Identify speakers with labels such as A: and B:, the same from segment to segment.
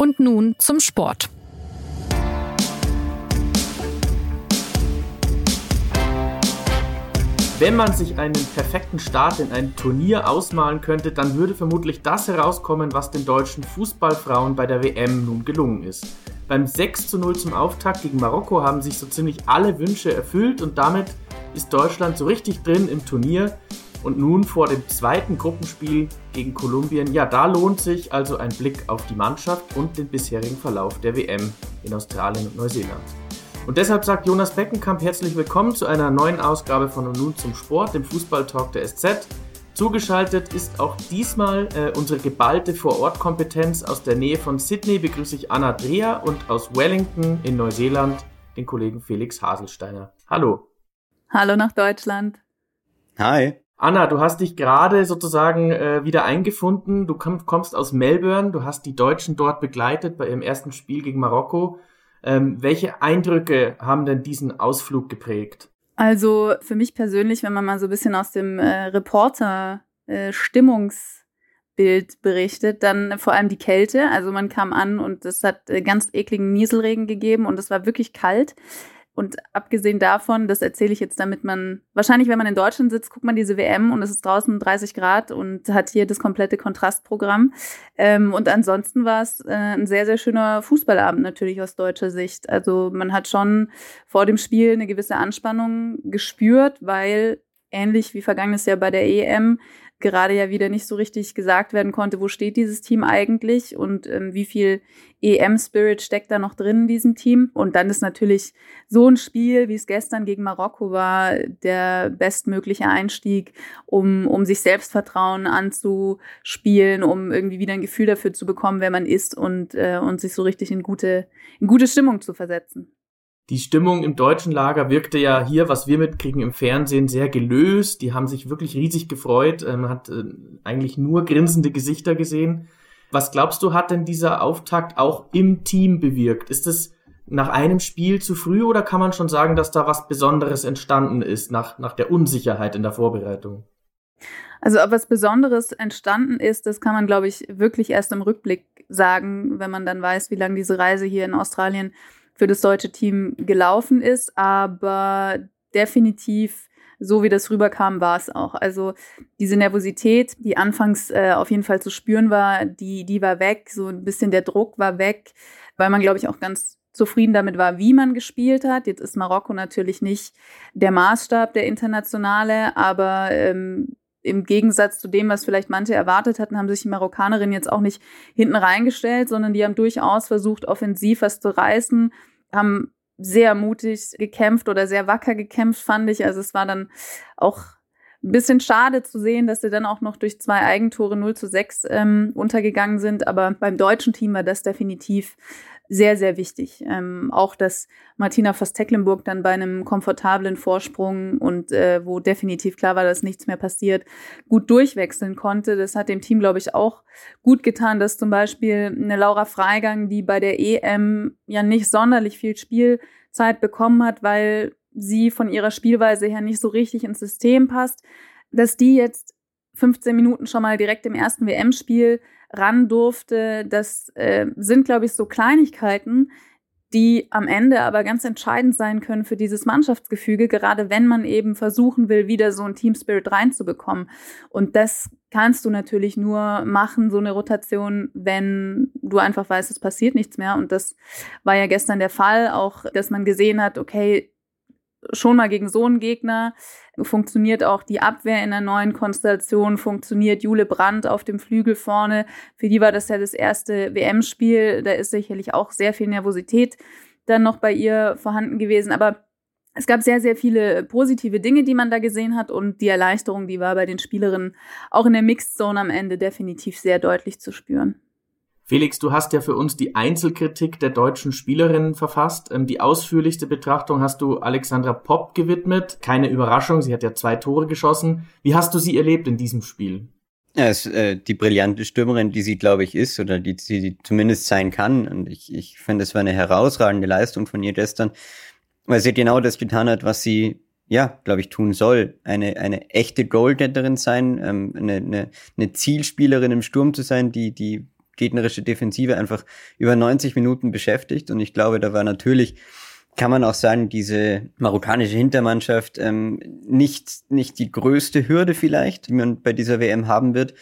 A: Und nun zum Sport.
B: Wenn man sich einen perfekten Start in ein Turnier ausmalen könnte, dann würde vermutlich das herauskommen, was den deutschen Fußballfrauen bei der WM nun gelungen ist. Beim 6 zu 0 zum Auftakt gegen Marokko haben sich so ziemlich alle Wünsche erfüllt und damit ist Deutschland so richtig drin im Turnier. Und nun vor dem zweiten Gruppenspiel gegen Kolumbien, ja, da lohnt sich also ein Blick auf die Mannschaft und den bisherigen Verlauf der WM in Australien und Neuseeland. Und deshalb sagt Jonas Beckenkamp herzlich willkommen zu einer neuen Ausgabe von Und nun zum Sport, dem Fußballtalk der SZ. Zugeschaltet ist auch diesmal äh, unsere geballte Vorortkompetenz aus der Nähe von Sydney begrüße ich Anna Dreher und aus Wellington in Neuseeland den Kollegen Felix Haselsteiner. Hallo.
C: Hallo nach Deutschland.
D: Hi.
B: Anna, du hast dich gerade sozusagen äh, wieder eingefunden. Du komm, kommst aus Melbourne, du hast die Deutschen dort begleitet bei ihrem ersten Spiel gegen Marokko. Ähm, welche Eindrücke haben denn diesen Ausflug geprägt?
C: Also für mich persönlich, wenn man mal so ein bisschen aus dem äh, Reporter äh, berichtet, dann vor allem die Kälte. Also man kam an und es hat äh, ganz ekligen Nieselregen gegeben und es war wirklich kalt. Und abgesehen davon, das erzähle ich jetzt, damit man, wahrscheinlich, wenn man in Deutschland sitzt, guckt man diese WM und es ist draußen 30 Grad und hat hier das komplette Kontrastprogramm. Ähm, und ansonsten war es äh, ein sehr, sehr schöner Fußballabend natürlich aus deutscher Sicht. Also man hat schon vor dem Spiel eine gewisse Anspannung gespürt, weil ähnlich wie vergangenes Jahr bei der EM gerade ja wieder nicht so richtig gesagt werden konnte, wo steht dieses Team eigentlich und ähm, wie viel EM-Spirit steckt da noch drin in diesem Team. Und dann ist natürlich so ein Spiel, wie es gestern gegen Marokko war, der bestmögliche Einstieg, um, um sich Selbstvertrauen anzuspielen, um irgendwie wieder ein Gefühl dafür zu bekommen, wer man ist und, äh, und sich so richtig in gute, in gute Stimmung zu versetzen.
B: Die Stimmung im deutschen Lager wirkte ja hier, was wir mitkriegen im Fernsehen, sehr gelöst. Die haben sich wirklich riesig gefreut. Man hat äh, eigentlich nur grinsende Gesichter gesehen. Was glaubst du, hat denn dieser Auftakt auch im Team bewirkt? Ist es nach einem Spiel zu früh oder kann man schon sagen, dass da was Besonderes entstanden ist nach, nach der Unsicherheit in der Vorbereitung?
C: Also ob was Besonderes entstanden ist, das kann man, glaube ich, wirklich erst im Rückblick sagen, wenn man dann weiß, wie lange diese Reise hier in Australien für das deutsche Team gelaufen ist, aber definitiv so wie das rüberkam, war es auch. Also diese Nervosität, die anfangs äh, auf jeden Fall zu spüren war, die, die war weg. So ein bisschen der Druck war weg, weil man, glaube ich, auch ganz zufrieden damit war, wie man gespielt hat. Jetzt ist Marokko natürlich nicht der Maßstab der internationale, aber ähm, im Gegensatz zu dem, was vielleicht manche erwartet hatten, haben sich die Marokkanerinnen jetzt auch nicht hinten reingestellt, sondern die haben durchaus versucht, offensiv was zu reißen, haben sehr mutig gekämpft oder sehr wacker gekämpft, fand ich. Also es war dann auch ein bisschen schade zu sehen, dass sie dann auch noch durch zwei Eigentore 0 zu 6 ähm, untergegangen sind. Aber beim deutschen Team war das definitiv sehr, sehr wichtig. Ähm, auch, dass Martina Voss-Tecklenburg dann bei einem komfortablen Vorsprung und äh, wo definitiv klar war, dass nichts mehr passiert, gut durchwechseln konnte. Das hat dem Team, glaube ich, auch gut getan, dass zum Beispiel eine Laura Freigang, die bei der EM ja nicht sonderlich viel Spielzeit bekommen hat, weil sie von ihrer Spielweise her nicht so richtig ins System passt, dass die jetzt 15 Minuten schon mal direkt im ersten WM-Spiel ran durfte. Das äh, sind, glaube ich, so Kleinigkeiten, die am Ende aber ganz entscheidend sein können für dieses Mannschaftsgefüge, gerade wenn man eben versuchen will, wieder so ein Team Spirit reinzubekommen. Und das kannst du natürlich nur machen, so eine Rotation, wenn du einfach weißt, es passiert nichts mehr. Und das war ja gestern der Fall, auch, dass man gesehen hat, okay, schon mal gegen so einen Gegner. Funktioniert auch die Abwehr in der neuen Konstellation, funktioniert Jule Brandt auf dem Flügel vorne. Für die war das ja das erste WM-Spiel. Da ist sicherlich auch sehr viel Nervosität dann noch bei ihr vorhanden gewesen. Aber es gab sehr, sehr viele positive Dinge, die man da gesehen hat. Und die Erleichterung, die war bei den Spielerinnen auch in der Mixed Zone am Ende definitiv sehr deutlich zu spüren.
B: Felix, du hast ja für uns die Einzelkritik der deutschen Spielerinnen verfasst. Ähm, die ausführlichste Betrachtung hast du Alexandra Popp gewidmet. Keine Überraschung, sie hat ja zwei Tore geschossen. Wie hast du sie erlebt in diesem Spiel?
D: Ja, ist äh, die brillante Stürmerin, die sie, glaube ich, ist oder die sie zumindest sein kann. Und ich, ich finde, es war eine herausragende Leistung von ihr gestern, weil sie genau das getan hat, was sie ja, glaube ich, tun soll. Eine, eine echte Goalgetterin sein, ähm, eine, eine, eine Zielspielerin im Sturm zu sein, die, die gegnerische Defensive einfach über 90 Minuten beschäftigt. Und ich glaube, da war natürlich kann man auch sagen, diese marokkanische Hintermannschaft ähm, nicht, nicht die größte Hürde vielleicht, die man bei dieser WM haben wird.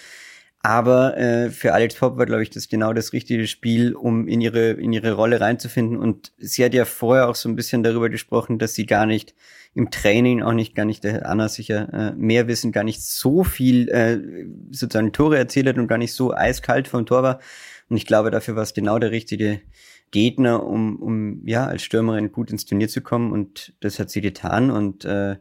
D: Aber äh, für Alex Pop war, glaube ich, das genau das richtige Spiel, um in ihre, in ihre Rolle reinzufinden. Und sie hat ja vorher auch so ein bisschen darüber gesprochen, dass sie gar nicht im Training, auch nicht, gar nicht, der Anna sicher äh, mehr wissen, gar nicht so viel äh, sozusagen Tore erzielt hat und gar nicht so eiskalt vom Tor war. Und ich glaube, dafür war es genau der richtige Gegner, um, um ja als Stürmerin gut ins Turnier zu kommen. Und das hat sie getan. Und äh,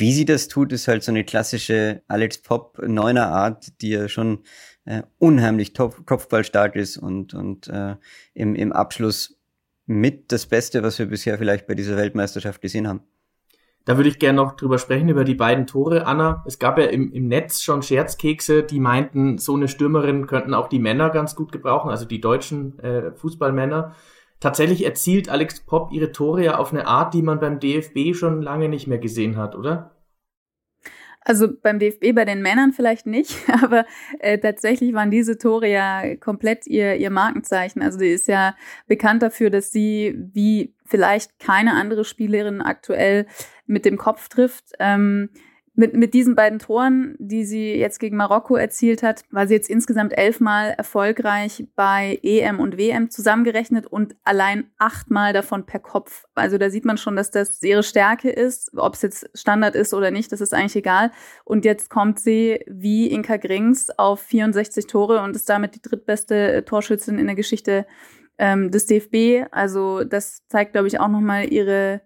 D: wie sie das tut, ist halt so eine klassische Alex Pop neuner Art, die ja schon äh, unheimlich top, kopfballstark ist und, und äh, im, im Abschluss mit das Beste, was wir bisher vielleicht bei dieser Weltmeisterschaft gesehen haben.
B: Da würde ich gerne noch drüber sprechen, über die beiden Tore, Anna. Es gab ja im, im Netz schon Scherzkekse, die meinten, so eine Stürmerin könnten auch die Männer ganz gut gebrauchen, also die deutschen äh, Fußballmänner. Tatsächlich erzielt Alex Popp ihre Tore ja auf eine Art, die man beim DFB schon lange nicht mehr gesehen hat, oder?
C: Also beim DFB bei den Männern vielleicht nicht, aber äh, tatsächlich waren diese Tore ja komplett ihr, ihr Markenzeichen. Also die ist ja bekannt dafür, dass sie wie vielleicht keine andere Spielerin aktuell mit dem Kopf trifft. Ähm, mit, mit diesen beiden Toren, die sie jetzt gegen Marokko erzielt hat, war sie jetzt insgesamt elfmal erfolgreich bei EM und WM zusammengerechnet und allein achtmal davon per Kopf. Also da sieht man schon, dass das ihre Stärke ist. Ob es jetzt Standard ist oder nicht, das ist eigentlich egal. Und jetzt kommt sie wie Inka Grings auf 64 Tore und ist damit die drittbeste Torschützin in der Geschichte ähm, des DFB. Also das zeigt, glaube ich, auch nochmal ihre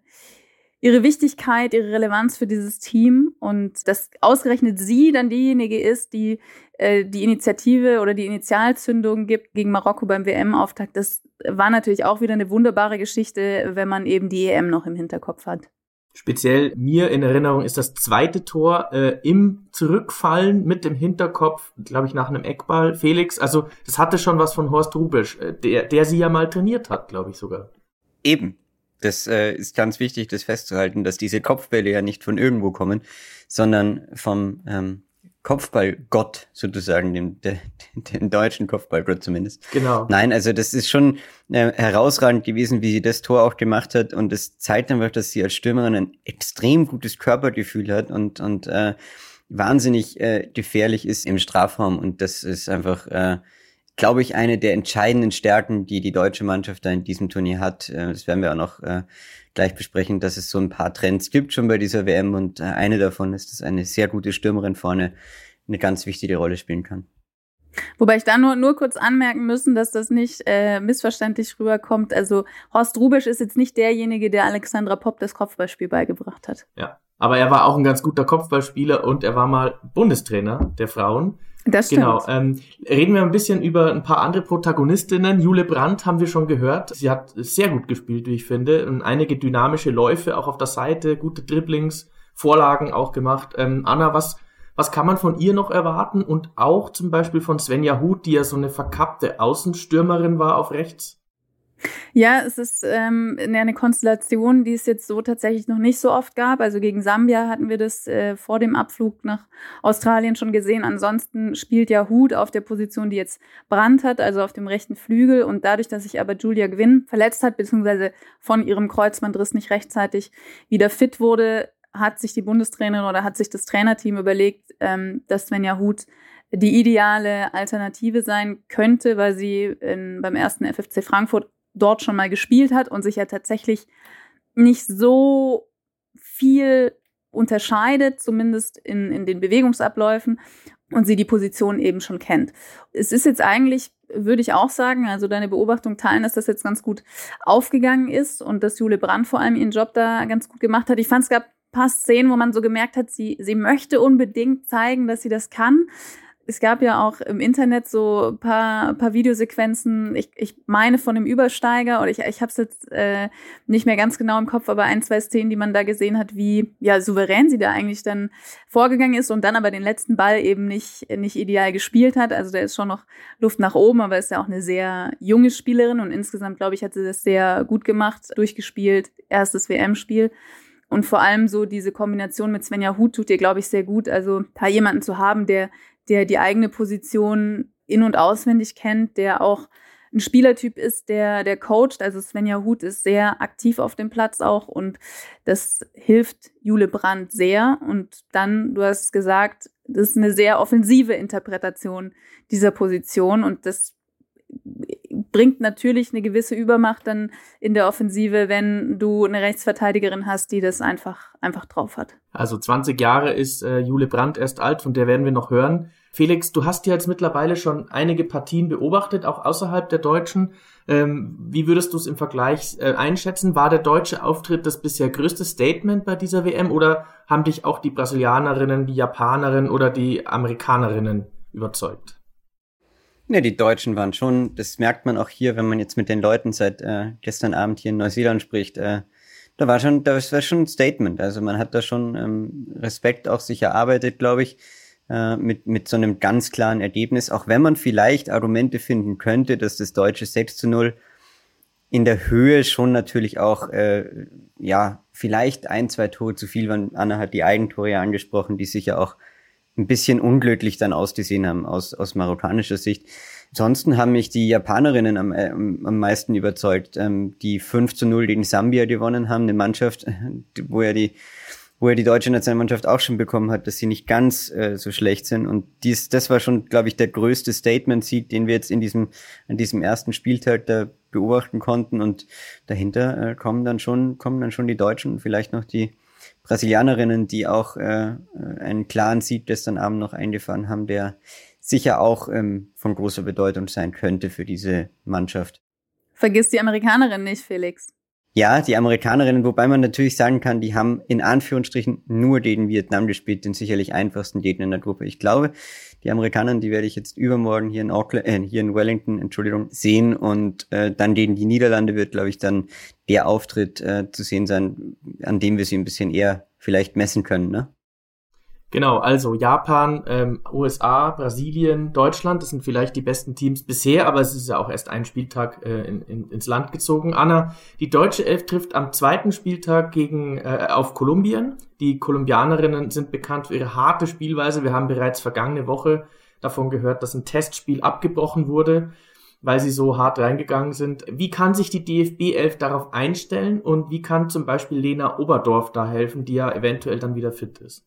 C: ihre Wichtigkeit, ihre Relevanz für dieses Team und dass ausgerechnet sie dann diejenige ist, die äh, die Initiative oder die Initialzündung gibt gegen Marokko beim WM-Auftakt. Das war natürlich auch wieder eine wunderbare Geschichte, wenn man eben die EM noch im Hinterkopf hat.
B: Speziell mir in Erinnerung ist das zweite Tor äh, im Zurückfallen mit dem Hinterkopf, glaube ich, nach einem Eckball. Felix, also das hatte schon was von Horst Rubisch, äh, der, der sie ja mal trainiert hat, glaube ich sogar.
D: Eben, das äh, ist ganz wichtig, das festzuhalten, dass diese Kopfbälle ja nicht von irgendwo kommen, sondern vom ähm, Kopfballgott sozusagen, dem, de, dem deutschen Kopfballgott zumindest.
B: Genau.
D: Nein, also das ist schon äh, herausragend gewesen, wie sie das Tor auch gemacht hat und es zeigt einfach, dass sie als Stürmerin ein extrem gutes Körpergefühl hat und und äh, wahnsinnig äh, gefährlich ist im Strafraum und das ist einfach äh, glaube ich, eine der entscheidenden Stärken, die die deutsche Mannschaft da in diesem Turnier hat. Äh, das werden wir auch noch äh, gleich besprechen, dass es so ein paar Trends gibt schon bei dieser WM und äh, eine davon ist, dass eine sehr gute Stürmerin vorne eine ganz wichtige Rolle spielen kann.
C: Wobei ich da nur, nur kurz anmerken müssen, dass das nicht äh, missverständlich rüberkommt. Also Horst Rubisch ist jetzt nicht derjenige, der Alexandra Popp das Kopfballspiel beigebracht hat.
B: Ja, aber er war auch ein ganz guter Kopfballspieler und er war mal Bundestrainer der Frauen.
C: Das stimmt. Genau.
B: Ähm, reden wir ein bisschen über ein paar andere Protagonistinnen. Jule Brandt haben wir schon gehört. Sie hat sehr gut gespielt, wie ich finde. Und einige dynamische Läufe auch auf der Seite, gute Dribblings, Vorlagen auch gemacht. Ähm, Anna, was, was kann man von ihr noch erwarten? Und auch zum Beispiel von Svenja Huth, die ja so eine verkappte Außenstürmerin war auf rechts?
C: Ja, es ist ähm, eine Konstellation, die es jetzt so tatsächlich noch nicht so oft gab. Also gegen Sambia hatten wir das äh, vor dem Abflug nach Australien schon gesehen. Ansonsten spielt ja Hut auf der Position, die jetzt Brand hat, also auf dem rechten Flügel. Und dadurch, dass sich aber Julia Gwynn verletzt hat, beziehungsweise von ihrem Kreuzbandriss nicht rechtzeitig wieder fit wurde, hat sich die Bundestrainerin oder hat sich das Trainerteam überlegt, ähm, dass Svenja Hut die ideale Alternative sein könnte, weil sie in, beim ersten FFC Frankfurt dort schon mal gespielt hat und sich ja tatsächlich nicht so viel unterscheidet, zumindest in, in den Bewegungsabläufen und sie die Position eben schon kennt. Es ist jetzt eigentlich, würde ich auch sagen, also deine Beobachtung teilen, dass das jetzt ganz gut aufgegangen ist und dass Jule Brandt vor allem ihren Job da ganz gut gemacht hat. Ich fand, es gab paar Szenen, wo man so gemerkt hat, sie, sie möchte unbedingt zeigen, dass sie das kann, es gab ja auch im Internet so paar, paar Videosequenzen, ich, ich meine von dem Übersteiger, oder ich, ich habe es jetzt äh, nicht mehr ganz genau im Kopf, aber ein, zwei Szenen, die man da gesehen hat, wie ja souverän sie da eigentlich dann vorgegangen ist und dann aber den letzten Ball eben nicht, nicht ideal gespielt hat. Also da ist schon noch Luft nach oben, aber ist ja auch eine sehr junge Spielerin und insgesamt, glaube ich, hat sie das sehr gut gemacht, durchgespielt, erstes WM-Spiel. Und vor allem so diese Kombination mit Svenja Huth tut ihr, glaube ich, sehr gut. Also da jemanden zu haben, der der die eigene Position in- und auswendig kennt, der auch ein Spielertyp ist, der, der coacht. Also Svenja Huth ist sehr aktiv auf dem Platz auch und das hilft Jule Brandt sehr. Und dann, du hast gesagt, das ist eine sehr offensive Interpretation dieser Position und das bringt natürlich eine gewisse Übermacht dann in der Offensive, wenn du eine Rechtsverteidigerin hast, die das einfach, einfach drauf hat.
B: Also 20 Jahre ist äh, Jule Brandt erst alt, von der werden wir noch hören. Felix, du hast ja jetzt mittlerweile schon einige Partien beobachtet, auch außerhalb der Deutschen. Ähm, wie würdest du es im Vergleich äh, einschätzen? War der deutsche Auftritt das bisher größte Statement bei dieser WM oder haben dich auch die Brasilianerinnen, die Japanerinnen oder die Amerikanerinnen überzeugt?
D: Ja, die Deutschen waren schon, das merkt man auch hier, wenn man jetzt mit den Leuten seit äh, gestern Abend hier in Neuseeland spricht, äh, da war schon, das war schon ein Statement. Also man hat da schon ähm, Respekt auch sich erarbeitet, glaube ich, äh, mit, mit so einem ganz klaren Ergebnis, auch wenn man vielleicht Argumente finden könnte, dass das deutsche 6 zu 0 in der Höhe schon natürlich auch, äh, ja, vielleicht ein, zwei Tore zu viel waren. Anna hat die Eigentore ja angesprochen, die sicher auch ein bisschen unglücklich dann ausgesehen haben aus, aus marokkanischer Sicht. Ansonsten haben mich die Japanerinnen am, äh, am meisten überzeugt, ähm, die 5 zu 0 gegen Sambia gewonnen haben, eine Mannschaft, wo ja die wo ja die deutsche Nationalmannschaft auch schon bekommen hat, dass sie nicht ganz äh, so schlecht sind. Und dies, das war schon, glaube ich, der größte Statement-Sieg, den wir jetzt in diesem, an diesem ersten Spieltag da beobachten konnten. Und dahinter äh, kommen dann schon, kommen dann schon die Deutschen und vielleicht noch die, Brasilianerinnen, die auch äh, einen klaren Sieg gestern Abend noch eingefahren haben, der sicher auch ähm, von großer Bedeutung sein könnte für diese Mannschaft.
C: Vergiss die Amerikanerin nicht, Felix.
D: Ja, die Amerikanerinnen, wobei man natürlich sagen kann, die haben in Anführungsstrichen nur gegen Vietnam gespielt, den sicherlich einfachsten Gegner in der Gruppe. Ich glaube, die Amerikaner, die werde ich jetzt übermorgen hier in Auckland, äh, hier in Wellington, Entschuldigung, sehen und äh, dann gegen die Niederlande wird, glaube ich, dann der Auftritt äh, zu sehen sein, an dem wir sie ein bisschen eher vielleicht messen können, ne?
B: Genau, also Japan, ähm, USA, Brasilien, Deutschland, das sind vielleicht die besten Teams bisher, aber es ist ja auch erst ein Spieltag äh, in, in, ins Land gezogen. Anna, die deutsche Elf trifft am zweiten Spieltag gegen äh, auf Kolumbien. Die Kolumbianerinnen sind bekannt für ihre harte Spielweise. Wir haben bereits vergangene Woche davon gehört, dass ein Testspiel abgebrochen wurde, weil sie so hart reingegangen sind. Wie kann sich die DFB 11 darauf einstellen und wie kann zum Beispiel Lena Oberdorf da helfen, die ja eventuell dann wieder fit ist?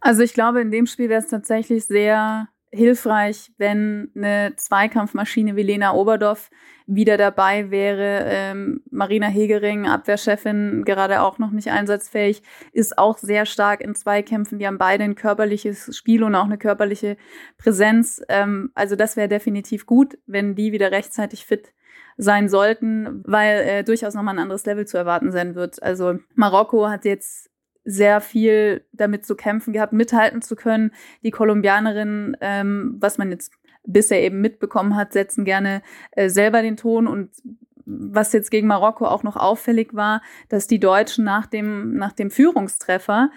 C: Also ich glaube, in dem Spiel wäre es tatsächlich sehr hilfreich, wenn eine Zweikampfmaschine wie Lena Oberdorf wieder dabei wäre. Ähm, Marina Hegering, Abwehrchefin, gerade auch noch nicht einsatzfähig, ist auch sehr stark in Zweikämpfen. Die haben beide ein körperliches Spiel und auch eine körperliche Präsenz. Ähm, also das wäre definitiv gut, wenn die wieder rechtzeitig fit sein sollten, weil äh, durchaus nochmal ein anderes Level zu erwarten sein wird. Also Marokko hat jetzt sehr viel damit zu kämpfen gehabt, mithalten zu können. Die Kolumbianerinnen, ähm, was man jetzt bisher eben mitbekommen hat, setzen gerne äh, selber den Ton und was jetzt gegen Marokko auch noch auffällig war, dass die Deutschen nach dem, nach dem Führungstreffer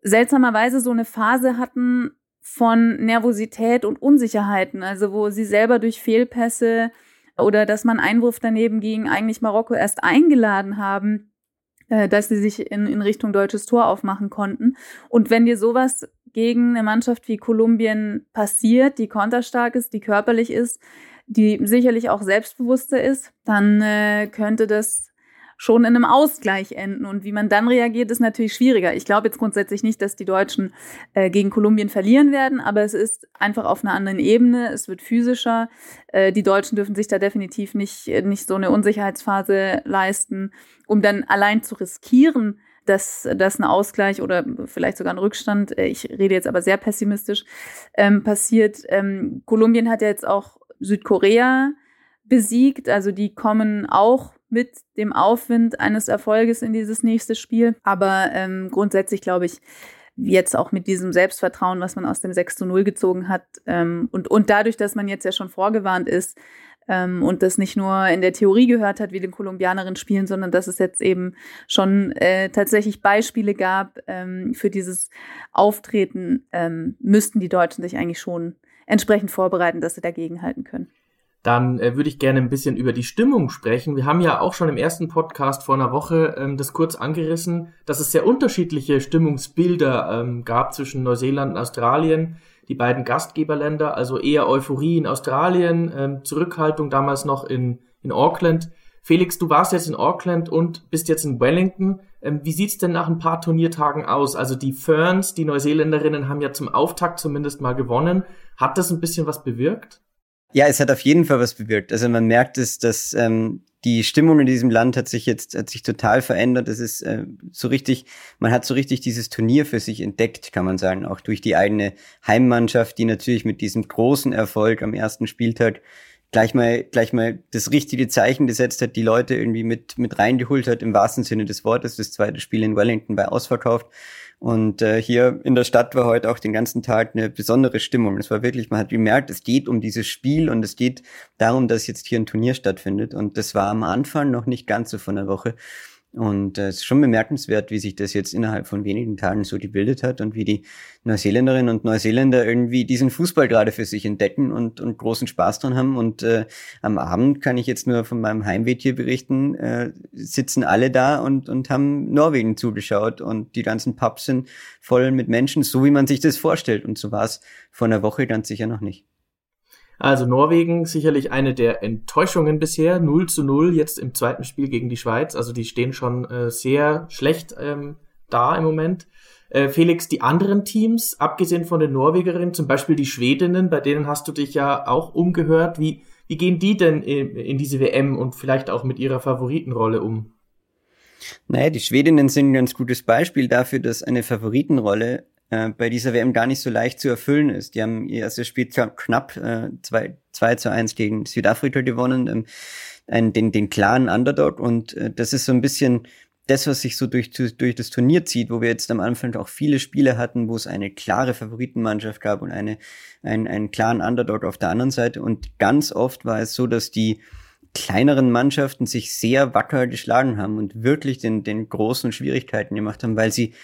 C: seltsamerweise so eine Phase hatten von Nervosität und Unsicherheiten, also wo sie selber durch Fehlpässe oder dass man Einwurf daneben ging, eigentlich Marokko erst eingeladen haben, dass sie sich in, in Richtung deutsches Tor aufmachen konnten. Und wenn dir sowas gegen eine Mannschaft wie Kolumbien passiert, die konterstark ist, die körperlich ist, die sicherlich auch selbstbewusster ist, dann äh, könnte das schon in einem Ausgleich enden. Und wie man dann reagiert, ist natürlich schwieriger. Ich glaube jetzt grundsätzlich nicht, dass die Deutschen äh, gegen Kolumbien verlieren werden, aber es ist einfach auf einer anderen Ebene. Es wird physischer. Äh, die Deutschen dürfen sich da definitiv nicht, nicht so eine Unsicherheitsphase leisten, um dann allein zu riskieren, dass, dass ein Ausgleich oder vielleicht sogar ein Rückstand, äh, ich rede jetzt aber sehr pessimistisch, ähm, passiert. Ähm, Kolumbien hat ja jetzt auch Südkorea besiegt, also die kommen auch mit dem Aufwind eines Erfolges in dieses nächste Spiel. Aber ähm, grundsätzlich glaube ich, jetzt auch mit diesem Selbstvertrauen, was man aus dem 6 zu 0 gezogen hat ähm, und, und dadurch, dass man jetzt ja schon vorgewarnt ist ähm, und das nicht nur in der Theorie gehört hat, wie den Kolumbianerinnen spielen, sondern dass es jetzt eben schon äh, tatsächlich Beispiele gab ähm, für dieses Auftreten, ähm, müssten die Deutschen sich eigentlich schon entsprechend vorbereiten, dass sie dagegen halten können
B: dann äh, würde ich gerne ein bisschen über die Stimmung sprechen. Wir haben ja auch schon im ersten Podcast vor einer Woche ähm, das kurz angerissen, dass es sehr unterschiedliche Stimmungsbilder ähm, gab zwischen Neuseeland und Australien. die beiden Gastgeberländer, also eher Euphorie in Australien, ähm, Zurückhaltung damals noch in, in Auckland. Felix, du warst jetzt in Auckland und bist jetzt in Wellington. Ähm, wie sieht's denn nach ein paar Turniertagen aus? Also die Ferns, die Neuseeländerinnen, haben ja zum Auftakt zumindest mal gewonnen. Hat das ein bisschen was bewirkt?
D: Ja, es hat auf jeden Fall was bewirkt. Also man merkt es, dass ähm, die Stimmung in diesem Land hat sich jetzt hat sich total verändert. Es ist äh, so richtig, man hat so richtig dieses Turnier für sich entdeckt, kann man sagen, auch durch die eigene Heimmannschaft, die natürlich mit diesem großen Erfolg am ersten Spieltag gleich mal gleich mal das richtige Zeichen gesetzt hat, die Leute irgendwie mit mit reingeholt hat im wahrsten Sinne des Wortes. Das zweite Spiel in Wellington bei ausverkauft und äh, hier in der Stadt war heute auch den ganzen Tag eine besondere Stimmung. Es war wirklich, man hat gemerkt, es geht um dieses Spiel und es geht darum, dass jetzt hier ein Turnier stattfindet. Und das war am Anfang noch nicht ganz so von der Woche. Und äh, es ist schon bemerkenswert, wie sich das jetzt innerhalb von wenigen Tagen so gebildet hat und wie die Neuseeländerinnen und Neuseeländer irgendwie diesen Fußball gerade für sich entdecken und, und großen Spaß dran haben. Und äh, am Abend kann ich jetzt nur von meinem Heimweg hier berichten, äh, sitzen alle da und, und haben Norwegen zugeschaut und die ganzen Pubs sind voll mit Menschen, so wie man sich das vorstellt. Und so war es vor einer Woche ganz sicher noch nicht.
B: Also Norwegen sicherlich eine der Enttäuschungen bisher. 0 zu 0 jetzt im zweiten Spiel gegen die Schweiz. Also die stehen schon äh, sehr schlecht ähm, da im Moment. Äh, Felix, die anderen Teams, abgesehen von den Norwegerinnen, zum Beispiel die Schwedinnen, bei denen hast du dich ja auch umgehört. Wie, wie gehen die denn in, in diese WM und vielleicht auch mit ihrer Favoritenrolle um?
D: Naja, die Schwedinnen sind ein ganz gutes Beispiel dafür, dass eine Favoritenrolle äh, bei dieser WM gar nicht so leicht zu erfüllen ist. Die haben ihr erstes Spiel knapp äh, 2, 2 zu 1 gegen Südafrika gewonnen, ähm, einen, den, den klaren Underdog und äh, das ist so ein bisschen das, was sich so durch, durch das Turnier zieht, wo wir jetzt am Anfang auch viele Spiele hatten, wo es eine klare Favoritenmannschaft gab und eine, ein, einen klaren Underdog auf der anderen Seite. Und ganz oft war es so, dass die kleineren Mannschaften sich sehr wacker geschlagen haben und wirklich den, den großen Schwierigkeiten gemacht haben, weil sie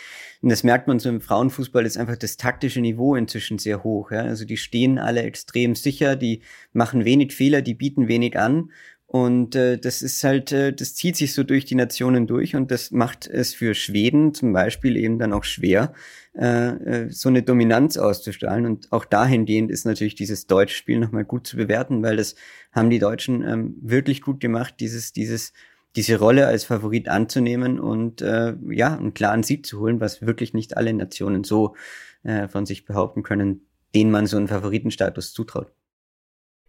D: und das merkt man so im Frauenfußball, ist einfach das taktische Niveau inzwischen sehr hoch. Ja? Also die stehen alle extrem sicher, die machen wenig Fehler, die bieten wenig an. Und äh, das ist halt, äh, das zieht sich so durch die Nationen durch und das macht es für Schweden zum Beispiel eben dann auch schwer, äh, äh, so eine Dominanz auszustrahlen. Und auch dahingehend ist natürlich dieses deutsche Spiel nochmal gut zu bewerten, weil das haben die Deutschen ähm, wirklich gut gemacht, dieses, dieses diese Rolle als Favorit anzunehmen und äh, ja, einen klaren Sieg zu holen, was wirklich nicht alle Nationen so äh, von sich behaupten können, denen man so einen Favoritenstatus zutraut.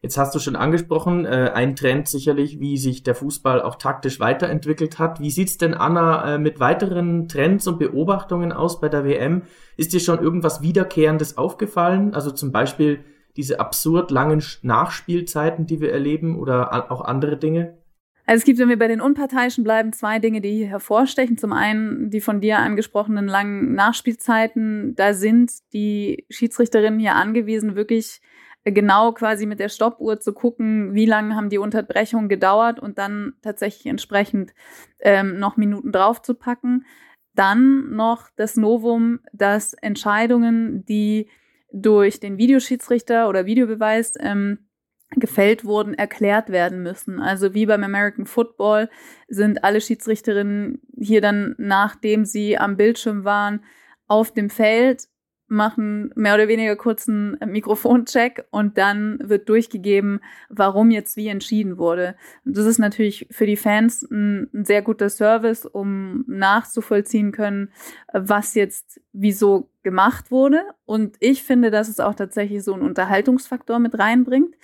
B: Jetzt hast du schon angesprochen, äh, ein Trend sicherlich, wie sich der Fußball auch taktisch weiterentwickelt hat. Wie sieht's denn, Anna, äh, mit weiteren Trends und Beobachtungen aus bei der WM? Ist dir schon irgendwas Wiederkehrendes aufgefallen? Also zum Beispiel diese absurd langen Nachspielzeiten, die wir erleben oder auch andere Dinge?
C: Also es gibt, wenn wir bei den Unparteiischen bleiben, zwei Dinge, die hier hervorstechen. Zum einen die von dir angesprochenen langen Nachspielzeiten. Da sind die Schiedsrichterinnen hier angewiesen, wirklich genau quasi mit der Stoppuhr zu gucken, wie lange haben die Unterbrechungen gedauert und dann tatsächlich entsprechend ähm, noch Minuten draufzupacken. Dann noch das Novum, dass Entscheidungen, die durch den Videoschiedsrichter oder Videobeweis ähm, gefällt wurden, erklärt werden müssen. Also wie beim American Football sind alle Schiedsrichterinnen hier dann, nachdem sie am Bildschirm waren, auf dem Feld, machen mehr oder weniger kurzen Mikrofoncheck und dann wird durchgegeben, warum jetzt wie entschieden wurde. das ist natürlich für die Fans ein, ein sehr guter Service, um nachzuvollziehen können, was jetzt wieso gemacht wurde. Und ich finde, dass es auch tatsächlich so einen Unterhaltungsfaktor mit reinbringt.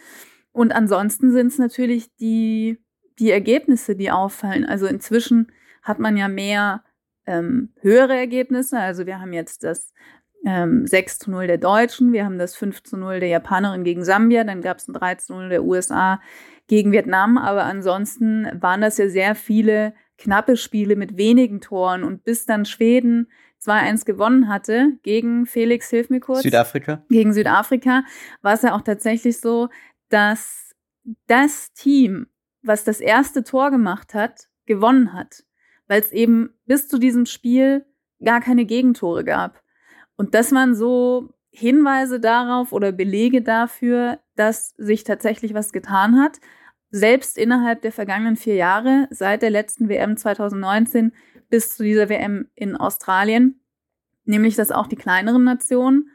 C: Und ansonsten sind es natürlich die, die Ergebnisse, die auffallen. Also inzwischen hat man ja mehr ähm, höhere Ergebnisse. Also wir haben jetzt das ähm, 6 zu 0 der Deutschen, wir haben das 5 zu 0 der Japanerin gegen Sambia, dann gab es ein 3 zu 0 der USA gegen Vietnam. Aber ansonsten waren das ja sehr viele knappe Spiele mit wenigen Toren. Und bis dann Schweden 2-1 gewonnen hatte gegen Felix, hilf mir kurz.
D: Südafrika.
C: Gegen Südafrika war es ja auch tatsächlich so, dass das Team, was das erste Tor gemacht hat, gewonnen hat, weil es eben bis zu diesem Spiel gar keine Gegentore gab. Und das waren so Hinweise darauf oder Belege dafür, dass sich tatsächlich was getan hat. Selbst innerhalb der vergangenen vier Jahre, seit der letzten WM 2019 bis zu dieser WM in Australien, nämlich dass auch die kleineren Nationen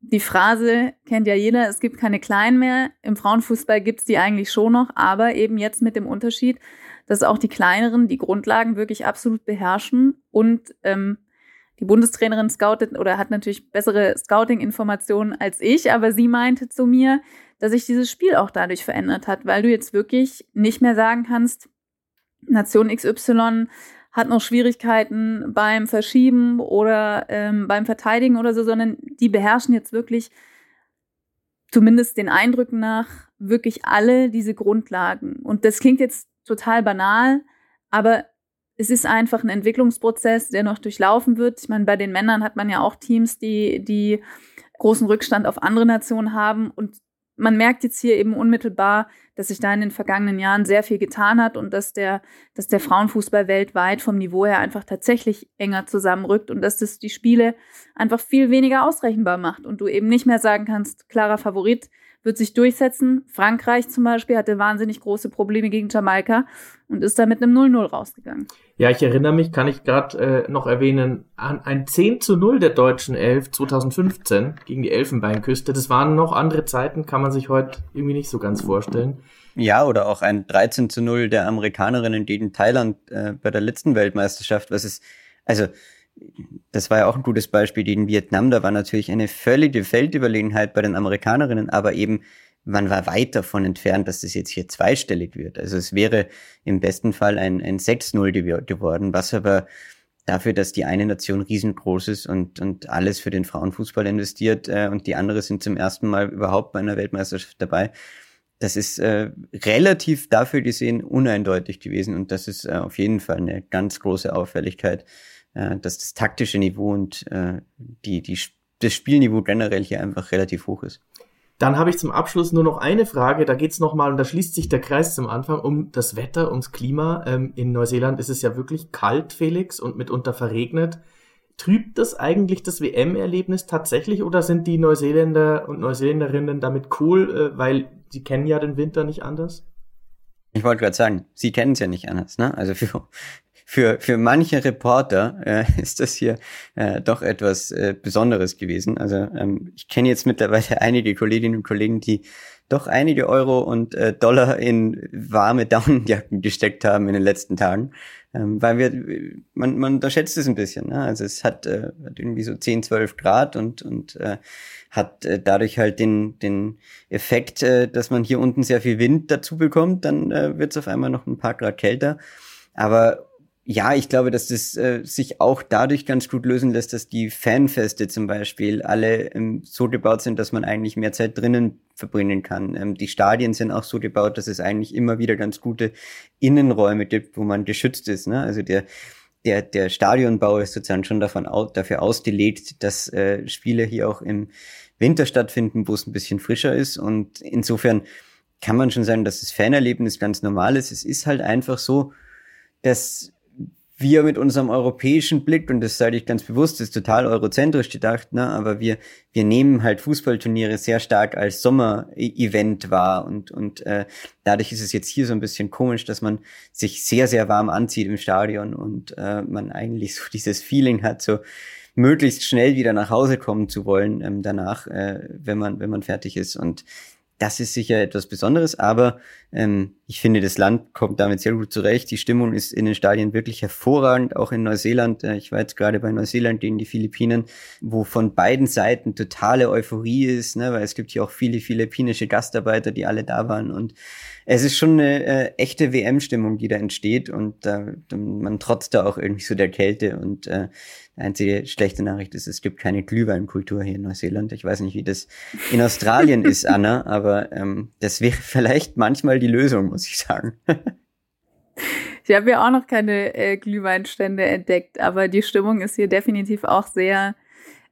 C: die Phrase kennt ja jeder, es gibt keine Kleinen mehr. Im Frauenfußball gibt's die eigentlich schon noch, aber eben jetzt mit dem Unterschied, dass auch die Kleineren die Grundlagen wirklich absolut beherrschen und ähm, die Bundestrainerin scoutet oder hat natürlich bessere Scouting-Informationen als ich, aber sie meinte zu mir, dass sich dieses Spiel auch dadurch verändert hat, weil du jetzt wirklich nicht mehr sagen kannst, Nation XY hat noch Schwierigkeiten beim Verschieben oder ähm, beim Verteidigen oder so, sondern die beherrschen jetzt wirklich, zumindest den Eindrücken nach, wirklich alle diese Grundlagen. Und das klingt jetzt total banal, aber es ist einfach ein Entwicklungsprozess, der noch durchlaufen wird. Ich meine, bei den Männern hat man ja auch Teams, die, die großen Rückstand auf andere Nationen haben und man merkt jetzt hier eben unmittelbar, dass sich da in den vergangenen Jahren sehr viel getan hat und dass der, dass der Frauenfußball weltweit vom Niveau her einfach tatsächlich enger zusammenrückt und dass das die Spiele einfach viel weniger ausrechenbar macht und du eben nicht mehr sagen kannst, klarer Favorit wird sich durchsetzen. Frankreich zum Beispiel hatte wahnsinnig große Probleme gegen Jamaika und ist da mit einem 0-0 rausgegangen.
B: Ja, ich erinnere mich, kann ich gerade äh, noch erwähnen, an ein 10 zu 0 der deutschen Elf 2015 gegen die Elfenbeinküste. Das waren noch andere Zeiten, kann man sich heute irgendwie nicht so ganz vorstellen.
D: Ja, oder auch ein 13 zu 0 der Amerikanerinnen gegen Thailand äh, bei der letzten Weltmeisterschaft, was ist, also das war ja auch ein gutes Beispiel gegen Vietnam. Da war natürlich eine völlige Feldüberlegenheit bei den Amerikanerinnen, aber eben man war weit davon entfernt, dass das jetzt hier zweistellig wird. Also es wäre im besten Fall ein, ein 6-0 geworden, was aber dafür, dass die eine Nation riesengroß ist und, und alles für den Frauenfußball investiert äh, und die andere sind zum ersten Mal überhaupt bei einer Weltmeisterschaft dabei. Das ist äh, relativ dafür gesehen uneindeutig gewesen und das ist äh, auf jeden Fall eine ganz große Auffälligkeit äh, dass das taktische Niveau und äh, die, die, das Spielniveau generell hier einfach relativ hoch ist.
B: Dann habe ich zum Abschluss nur noch eine Frage. Da geht es nochmal, und da schließt sich der Kreis zum Anfang, um das Wetter, ums Klima. Ähm, in Neuseeland ist es ja wirklich kalt, Felix, und mitunter verregnet. Trübt das eigentlich das WM-Erlebnis tatsächlich oder sind die Neuseeländer und Neuseeländerinnen damit cool, äh, weil sie kennen ja den Winter nicht anders?
D: Ich wollte gerade sagen, sie kennen es ja nicht anders, ne? Also für, für, für manche Reporter äh, ist das hier äh, doch etwas äh, Besonderes gewesen. Also ähm, ich kenne jetzt mittlerweile einige Kolleginnen und Kollegen, die doch einige Euro und äh, Dollar in warme Daunenjacken gesteckt haben in den letzten Tagen. Ähm, weil wir, man, man unterschätzt es ein bisschen. Ne? Also es hat, äh, hat irgendwie so 10, 12 Grad und, und äh, hat äh, dadurch halt den, den Effekt, äh, dass man hier unten sehr viel Wind dazu bekommt, dann äh, wird es auf einmal noch ein paar Grad kälter. Aber ja, ich glaube, dass das äh, sich auch dadurch ganz gut lösen lässt, dass die Fanfeste zum Beispiel alle ähm, so gebaut sind, dass man eigentlich mehr Zeit drinnen verbringen kann. Ähm, die Stadien sind auch so gebaut, dass es eigentlich immer wieder ganz gute Innenräume gibt, wo man geschützt ist. Ne? Also der der, der Stadionbau ist sozusagen schon davon aus, dafür ausgelegt, dass äh, Spiele hier auch im Winter stattfinden, wo es ein bisschen frischer ist. Und insofern kann man schon sagen, dass das Fanerlebnis ganz normal ist. Es ist halt einfach so, dass wir mit unserem europäischen Blick, und das sage ich ganz bewusst, ist total eurozentrisch gedacht, ne, aber wir, wir nehmen halt Fußballturniere sehr stark als Sommer-Event wahr. Und, und äh, dadurch ist es jetzt hier so ein bisschen komisch, dass man sich sehr, sehr warm anzieht im Stadion und äh, man eigentlich so dieses Feeling hat, so möglichst schnell wieder nach Hause kommen zu wollen ähm, danach, äh, wenn man, wenn man fertig ist. Und das ist sicher etwas Besonderes, aber ähm, ich finde, das Land kommt damit sehr gut zurecht. Die Stimmung ist in den Stadien wirklich hervorragend, auch in Neuseeland. Äh, ich war jetzt gerade bei Neuseeland gegen die Philippinen, wo von beiden Seiten totale Euphorie ist, ne, weil es gibt hier auch viele philippinische Gastarbeiter, die alle da waren und es ist schon eine äh, echte WM-Stimmung, die da entsteht und äh, man trotzt da auch irgendwie so der Kälte und äh, die einzige schlechte Nachricht ist, es gibt keine Glühweinkultur hier in Neuseeland. Ich weiß nicht, wie das in Australien ist, Anna, aber ähm, das wäre vielleicht manchmal die Lösung, muss ich sagen.
C: Ich habe ja auch noch keine äh, Glühweinstände entdeckt, aber die Stimmung ist hier definitiv auch sehr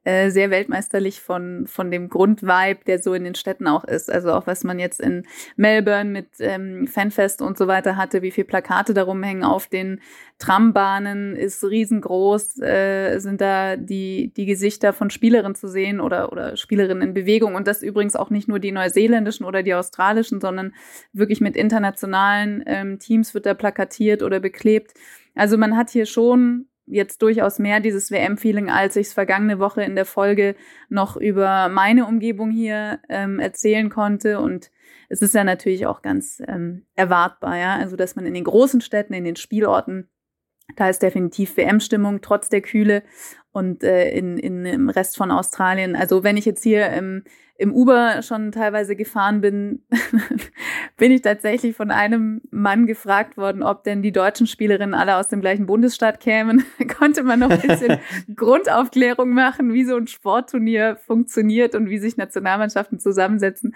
C: äh, sehr weltmeisterlich von, von dem Grundvibe, der so in den Städten auch ist. Also auch was man jetzt in Melbourne mit ähm, Fanfest und so weiter hatte, wie viel Plakate darum hängen auf den Trambahnen, ist riesengroß, äh, sind da die, die Gesichter von Spielerinnen zu sehen oder, oder Spielerinnen in Bewegung. Und das übrigens auch nicht nur die neuseeländischen oder die australischen, sondern wirklich mit internationalen ähm, Teams wird da plakatiert oder beklebt. Also man hat hier schon jetzt durchaus mehr dieses WM-Feeling, als ich es vergangene Woche in der Folge noch über meine Umgebung hier ähm, erzählen konnte. Und es ist ja natürlich auch ganz ähm, erwartbar, ja. Also, dass man in den großen Städten, in den Spielorten, da ist definitiv WM-Stimmung, trotz der Kühle und äh, in, in, im Rest von Australien. Also, wenn ich jetzt hier im im Uber schon teilweise gefahren bin, bin ich tatsächlich von einem Mann gefragt worden, ob denn die deutschen Spielerinnen alle aus dem gleichen Bundesstaat kämen. Konnte man noch ein bisschen Grundaufklärung machen, wie so ein Sportturnier funktioniert und wie sich Nationalmannschaften zusammensetzen.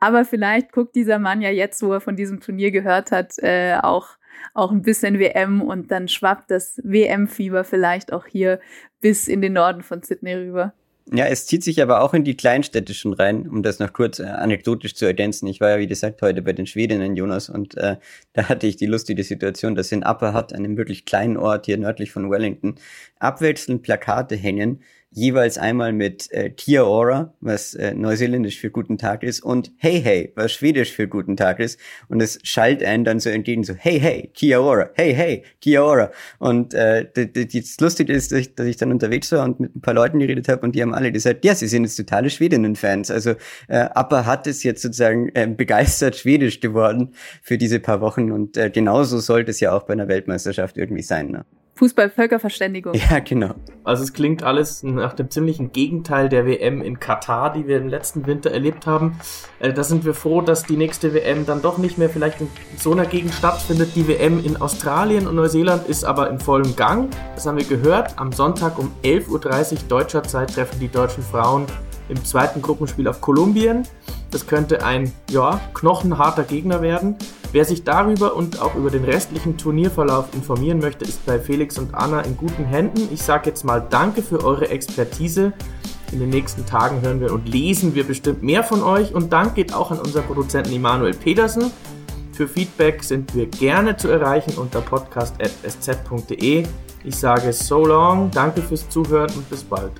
C: Aber vielleicht guckt dieser Mann ja jetzt, wo er von diesem Turnier gehört hat, äh, auch auch ein bisschen WM und dann schwappt das WM-Fieber vielleicht auch hier bis in den Norden von Sydney rüber.
D: Ja, es zieht sich aber auch in die Kleinstädtischen rein, um das noch kurz äh, anekdotisch zu ergänzen. Ich war ja, wie gesagt, heute bei den Schwedinnen, Jonas, und äh, da hatte ich die lustige Situation, dass in Upper Hutt, einem wirklich kleinen Ort hier nördlich von Wellington, abwechselnd Plakate hängen, jeweils einmal mit äh, Kia Ora, was äh, neuseeländisch für guten Tag ist, und Hey Hey, was schwedisch für guten Tag ist. Und es schallt einen dann so entgegen, so Hey Hey, Kia Ora, Hey Hey, Kia Ora. Und äh, das Lustige ist, dass ich, dass ich dann unterwegs war und mit ein paar Leuten geredet habe und die haben alle gesagt, ja, sie sind jetzt totale Schwedinnen-Fans. Also äh, Appa hat es jetzt sozusagen äh, begeistert Schwedisch geworden für diese paar Wochen und äh, genauso sollte es ja auch bei einer Weltmeisterschaft irgendwie sein. Ne?
C: Fußball-Völkerverständigung.
D: Ja, genau.
B: Also es klingt alles nach dem ziemlichen Gegenteil der WM in Katar, die wir im letzten Winter erlebt haben. Äh, da sind wir froh, dass die nächste WM dann doch nicht mehr vielleicht in so einer Gegend stattfindet. Die WM in Australien und Neuseeland ist aber in vollem Gang. Das haben wir gehört. Am Sonntag um 11.30 Uhr deutscher Zeit treffen die deutschen Frauen im zweiten Gruppenspiel auf Kolumbien. Das könnte ein ja, knochenharter Gegner werden. Wer sich darüber und auch über den restlichen Turnierverlauf informieren möchte, ist bei Felix und Anna in guten Händen. Ich sage jetzt mal Danke für eure Expertise. In den nächsten Tagen hören wir und lesen wir bestimmt mehr von euch. Und Dank geht auch an unseren Produzenten Emanuel Pedersen. Für Feedback sind wir gerne zu erreichen unter podcast.sz.de. Ich sage so long, danke fürs Zuhören und bis bald.